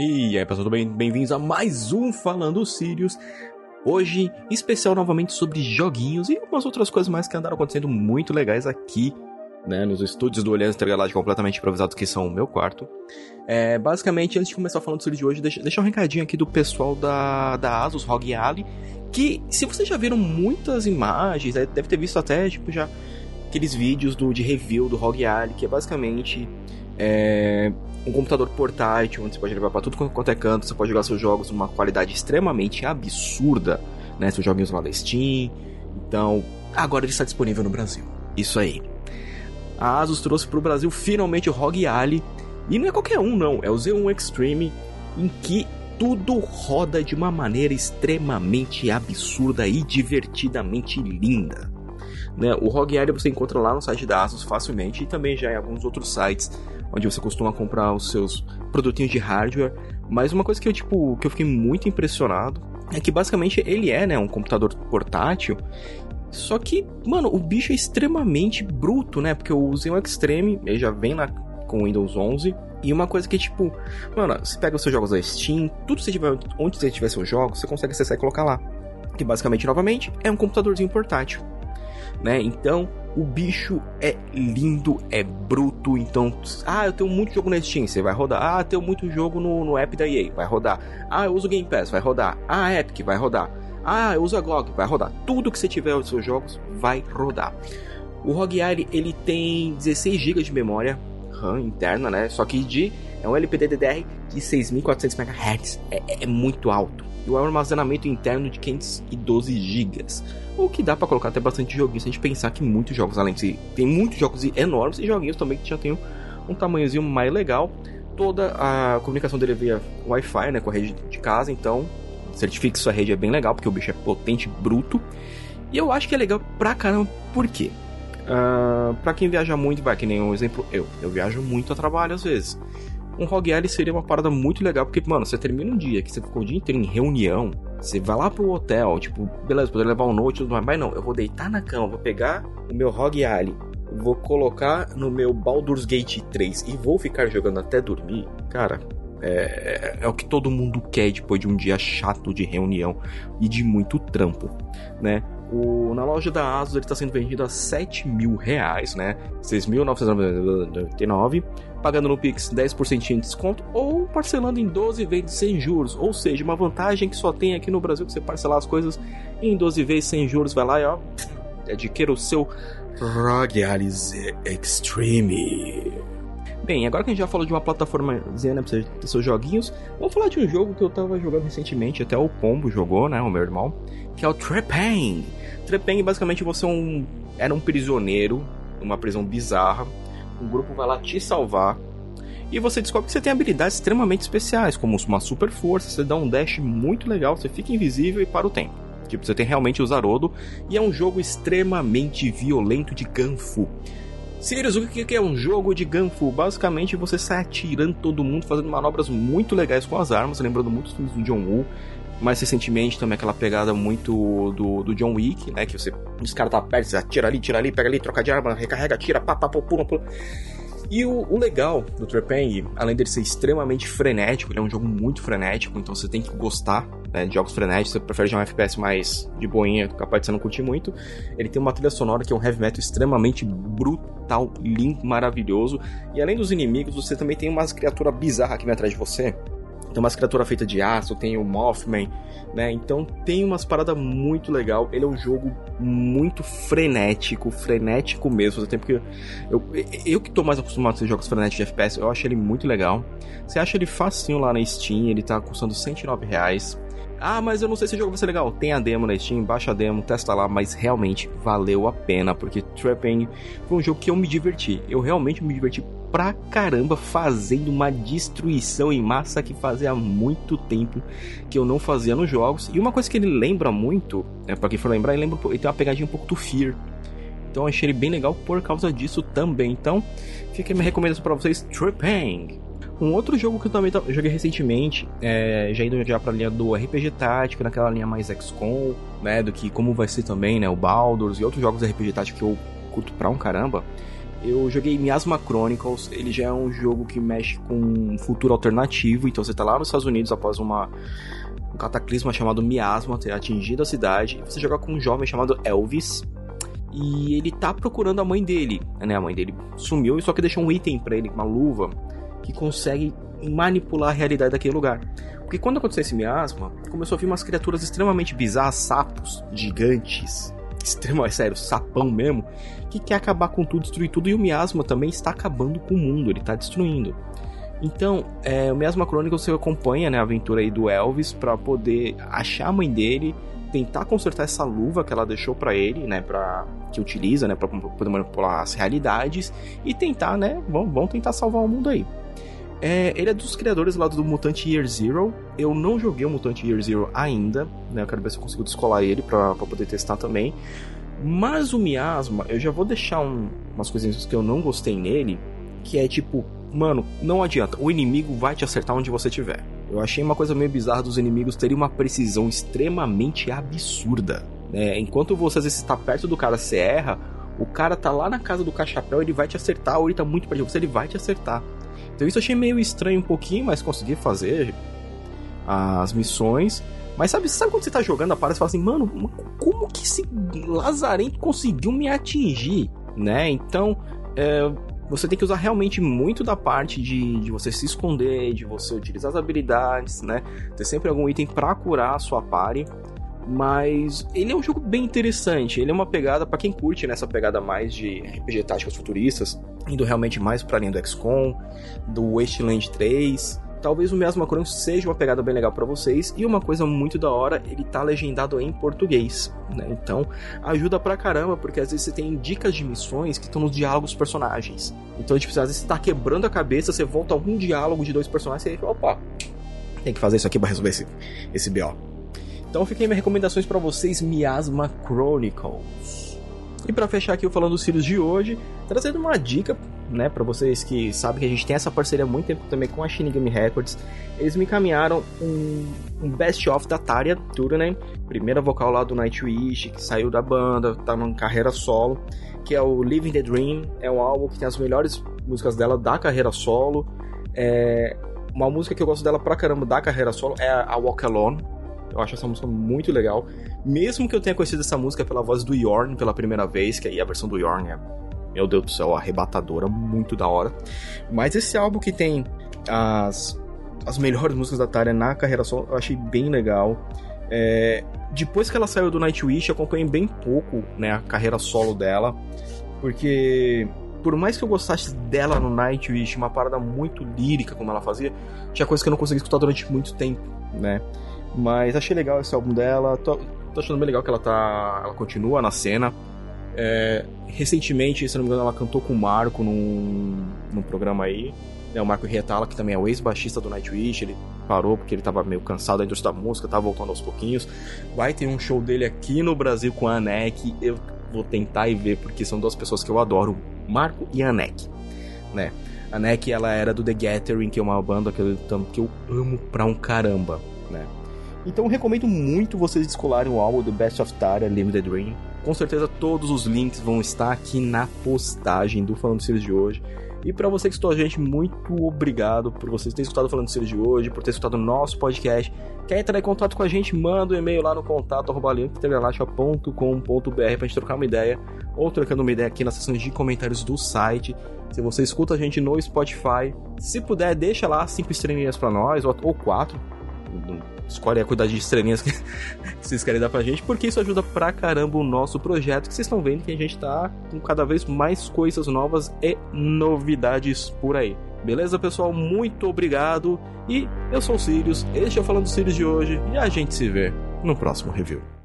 E aí pessoal, tudo bem? Bem-vindos a mais um Falando Sirius. Hoje, especial novamente sobre joguinhos e algumas outras coisas mais que andaram acontecendo muito legais aqui, né, nos estúdios do Aliança Intergaláctico completamente improvisados que são o meu quarto. É, basicamente, antes de começar falando sobre de hoje, deixa, deixa um recadinho aqui do pessoal da, da Asus ROG Ally, que se vocês já viram muitas imagens, é, deve ter visto até, tipo, já aqueles vídeos do, de review do ROG Ally, que é basicamente é, um computador portátil, onde você pode levar para tudo quanto é canto, você pode jogar seus jogos numa qualidade extremamente absurda, né? Seus joguinhos lá da Steam. Então, agora ele está disponível no Brasil. Isso aí. A Asus trouxe para o Brasil finalmente o ROG Ally. E não é qualquer um, não. É o Z1 Extreme, em que tudo roda de uma maneira extremamente absurda e divertidamente linda. Né? O ROG Ally você encontra lá no site da Asus facilmente e também já em alguns outros sites onde você costuma comprar os seus produtinhos de hardware. Mas uma coisa que eu, tipo, que eu fiquei muito impressionado é que basicamente ele é, né, um computador portátil. Só que, mano, o bicho é extremamente bruto, né? Porque eu usei um Extreme, ele já vem lá com Windows 11. E uma coisa que, tipo, mano, você pega os seus jogos da Steam, tudo você tiver, onde você tiver seus jogos, você consegue acessar e colocar lá. Que basicamente, novamente, é um computadorzinho portátil. Né? Então, o bicho é lindo, é bruto. Então, ah, eu tenho muito jogo na Steam, você vai rodar. Ah, eu tenho muito jogo no, no app da EA, vai rodar. Ah, eu uso Game Pass, vai rodar. Ah, Epic, vai rodar. Ah, eu uso a GOG, vai rodar. Tudo que você tiver nos seus jogos vai rodar. O ROG ele tem 16 GB de memória RAM interna, né? Só que de é um LPDDR de 6.400 MHz. É, é, muito alto. E o armazenamento interno de 512 GB. O que dá para colocar até bastante joguinhos se a gente pensar que muitos jogos, além de tem muitos jogos enormes e joguinhos também que já tem um tamanhozinho mais legal. Toda a comunicação dele é via Wi-Fi, né, com a rede de casa, então certifique que sua rede é bem legal, porque o bicho é potente, bruto. E eu acho que é legal pra caramba, por quê? Uh, pra quem viaja muito, vai, que nem um exemplo, eu. Eu viajo muito a trabalho às vezes um ROG Ally seria uma parada muito legal, porque, mano, você termina um dia que você ficou o dia inteiro em reunião, você vai lá pro hotel, tipo, beleza, poder levar um note tudo mais, mas não, eu vou deitar na cama, vou pegar o meu ROG Ally, vou colocar no meu Baldur's Gate 3 e vou ficar jogando até dormir, cara, é, é, o que todo mundo quer depois de um dia chato de reunião e de muito trampo, né? O, na loja da Asus ele está sendo vendido a 7 mil reais, né? 6.999, pagando no Pix 10% de desconto ou parcelando em 12 vezes sem juros. Ou seja, uma vantagem que só tem aqui no Brasil que você parcelar as coisas em 12 vezes sem juros. Vai lá e ó, adquira o seu ROG Alize Extreme. Bem, agora que a gente já falou de uma plataforma né, pra ter seus joguinhos, vamos falar de um jogo que eu tava jogando recentemente, até o Pombo jogou, né, o meu irmão, que é o Trepang. Trepang, basicamente, você é um, era um prisioneiro, numa prisão bizarra, um grupo vai lá te salvar, e você descobre que você tem habilidades extremamente especiais, como uma super força, você dá um dash muito legal, você fica invisível e para o tempo. Tipo, você tem realmente o Zarodo, e é um jogo extremamente violento de Ganfu. Sirius, o que é um jogo de Gunfu? Basicamente você sai atirando todo mundo, fazendo manobras muito legais com as armas, lembrando muitos filmes do John Woo. Mais recentemente também aquela pegada muito do, do John Wick, né? Que você. Os caras tá perto, você atira ali, tira ali, pega ali, troca de arma, recarrega, tira, pá, pá, pula, pula. E o, o, legal do Trepang, além dele ser extremamente frenético, ele é um jogo muito frenético, então você tem que gostar né, de jogos frenéticos, você prefere jogar um FPS mais de boinha, capaz de você não curtir muito. Ele tem uma trilha sonora que é um heavy metal extremamente brutal, lindo, maravilhoso. E além dos inimigos, você também tem umas criaturas bizarras vem atrás de você. Tem umas criaturas feitas de aço, tem o Mothman, né? Então tem umas paradas muito legal. Ele é um jogo muito frenético, frenético mesmo. Até porque eu, eu que tô mais acostumado a ser jogos frenéticos de FPS, eu acho ele muito legal. Você acha ele facinho lá na Steam, ele tá custando 109 reais. Ah, mas eu não sei se o jogo vai ser legal. Tem a demo na Steam, baixa a demo, testa lá, mas realmente valeu a pena, porque Trapang foi um jogo que eu me diverti. Eu realmente me diverti pra caramba fazendo uma destruição em massa que fazia muito tempo que eu não fazia nos jogos. E uma coisa que ele lembra muito, é, pra quem for lembrar, ele, lembra, ele tem uma pegadinha um pouco do Fear. Então eu achei ele bem legal por causa disso também. Então, fica a minha recomendação para vocês, Trapang. Um outro jogo que eu também joguei recentemente, é, já indo já pra linha do RPG tático, naquela linha mais XCOM, né, do que como vai ser também, né, o Baldur's e outros jogos RPG tático que eu curto pra um caramba, Eu joguei Miasma Chronicles, ele já é um jogo que mexe com um futuro alternativo, então você tá lá nos Estados Unidos após uma, um cataclisma chamado Miasma ter atingido a cidade, você joga com um jovem chamado Elvis, e ele tá procurando a mãe dele, né? A mãe dele sumiu e só que deixou um item para ele, uma luva, que consegue manipular a realidade daquele lugar. Porque quando aconteceu esse miasma, começou a vir umas criaturas extremamente bizarras, sapos gigantes, extremo, é sério, sapão mesmo, que quer acabar com tudo, destruir tudo, e o miasma também está acabando com o mundo, ele está destruindo. Então, é, o Miasma Chronicles você acompanha né, a aventura aí do Elvis para poder achar a mãe dele, tentar consertar essa luva que ela deixou para ele, né, para que utiliza, né, para poder manipular as realidades e tentar, né, vão tentar salvar o mundo aí. É, ele é dos criadores lá do Mutante Year Zero. Eu não joguei o Mutante Year Zero ainda, né? Eu quero ver se eu consigo descolar ele para poder testar também. Mas o Miasma, eu já vou deixar um, umas coisinhas que eu não gostei nele, que é tipo, mano, não adianta, o inimigo vai te acertar onde você estiver. Eu achei uma coisa meio bizarra dos inimigos terem uma precisão extremamente absurda. Né? Enquanto você às vezes está perto do cara, você erra, o cara tá lá na casa do cachapéu, ele vai te acertar, ou ele tá muito perto de você, ele vai te acertar. Então isso eu achei meio estranho um pouquinho, mas consegui fazer as missões. Mas sabe, sabe quando você tá jogando a parada e fala assim, mano, como que esse lazarento conseguiu me atingir? Né? Então, é, você tem que usar realmente muito da parte de, de você se esconder, de você utilizar as habilidades, né? Ter sempre algum item para curar a sua party. Mas ele é um jogo bem interessante. Ele é uma pegada para quem curte nessa né, pegada mais de RPG táticas futuristas, indo realmente mais para linha do XCOM, do Wasteland 3. Talvez o Miasma Chronicles seja uma pegada bem legal para vocês e uma coisa muito da hora, ele tá legendado em português, né? Então, ajuda pra caramba, porque às vezes você tem dicas de missões que estão nos diálogos dos personagens. Então, tipo, às vezes você tá quebrando a cabeça, você volta a algum diálogo de dois personagens e aí, opa, tem que fazer isso aqui para resolver esse, esse BO. Então fiquem minhas recomendações para vocês, Miasma Chronicles. E para fechar aqui o falando dos Sirius de hoje, trazendo uma dica, né, para vocês que sabem que a gente tem essa parceria há muito tempo também com a Shinigami Records. Eles me encaminharam um, um best of da Taria Turunen, primeira vocal lá do Nightwish, que saiu da banda, tá numa carreira solo, que é o Living the Dream, é um álbum que tem as melhores músicas dela da carreira solo. É, uma música que eu gosto dela pra caramba da carreira solo é a Walk Alone, eu acho essa música muito legal. Mesmo que eu tenha conhecido essa música pela voz do Yorn pela primeira vez, que aí a versão do Yorn é, meu Deus do céu, arrebatadora, muito da hora. Mas esse álbum que tem as, as melhores músicas da Tária na carreira solo, eu achei bem legal. É, depois que ela saiu do Nightwish, eu acompanhei bem pouco né, a carreira solo dela, porque por mais que eu gostasse dela no Nightwish, uma parada muito lírica como ela fazia, tinha coisa que eu não conseguia escutar durante muito tempo, né? Mas achei legal esse álbum dela. Tô, tô achando bem legal que ela tá. Ela continua na cena. É, recentemente, se não me engano, ela cantou com o Marco num, num programa aí. É, o Marco Rietala, que também é o ex-baixista do Nightwish, ele parou porque ele tava meio cansado da indústria da música, tava voltando aos pouquinhos. Vai ter um show dele aqui no Brasil com a Anek. Eu vou tentar e ver, porque são duas pessoas que eu adoro, Marco e a Anek, né? A Anek, ela era do The Gathering, que é uma banda que eu, que eu amo pra um caramba, né? Então recomendo muito vocês descolarem o álbum do Best of Tara Limited Dream. Com certeza todos os links vão estar aqui na postagem do Falando Series de hoje. E para você que escutou a gente, muito obrigado por vocês terem escutado Falando Series de hoje, por ter escutado o nosso podcast. Quer entrar em contato com a gente, manda um e-mail lá no contato pra gente trocar uma ideia, ou trocando uma ideia aqui nas seções de comentários do site. Se você escuta a gente no Spotify, se puder, deixa lá cinco estrelinhas para nós, ou quatro escolhe a quantidade de estrelinhas que vocês querem dar pra gente, porque isso ajuda pra caramba o nosso projeto, que vocês estão vendo que a gente tá com cada vez mais coisas novas e novidades por aí. Beleza, pessoal? Muito obrigado. E eu sou o Sirius, este é o Falando Sirius de hoje, e a gente se vê no próximo review.